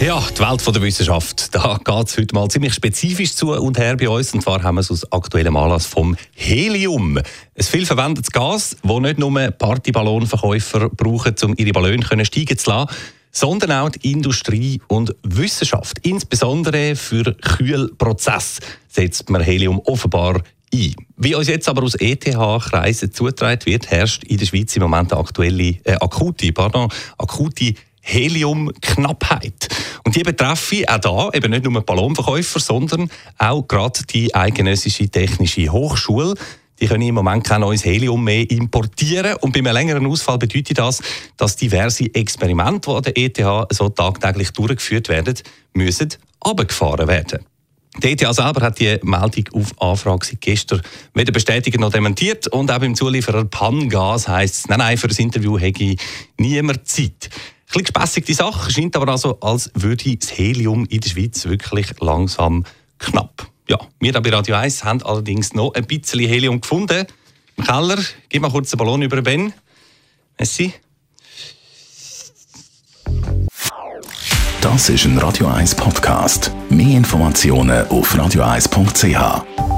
ja, die Welt der Wissenschaft, da geht es heute mal ziemlich spezifisch zu und her bei uns. Und zwar haben wir es aus aktuellem Anlass vom Helium. Ein viel verwendetes Gas, das nicht nur Partyballonverkäufer brauchen, um ihre Ballone steigen zu lassen, sondern auch die Industrie und Wissenschaft. Insbesondere für Kühlprozess setzt man Helium offenbar ein. Wie uns jetzt aber aus ETH-Kreisen zugetragen wird, herrscht in der Schweiz im Moment eine aktuelle, äh, akute, pardon, akute Heliumknappheit. Und die betreffen auch da eben nicht nur Ballonverkäufer, sondern auch gerade die Eidgenössische Technische Hochschule. Die können im Moment kein neues Helium mehr importieren. Und bei einem längeren Ausfall bedeutet das, dass diverse Experimente, die an der ETH so tagtäglich durchgeführt werden, müssen abgefahren werden. Die ETH selber hat die Meldung auf Anfrage gestern weder bestätigt noch dementiert. Und auch beim Zulieferer Pangas heisst es, nein, nein, für das Interview hätte ich niemand Zeit. Ein bisschen die Sache, scheint aber also, als würde das Helium in der Schweiz wirklich langsam knapp. Ja, wir bei Radio 1 haben allerdings noch ein bisschen Helium gefunden. Im Keller, gib mal kurz den Ballon über Ben. Messi. Das ist ein Radio 1 Podcast. Mehr Informationen auf radio1.ch.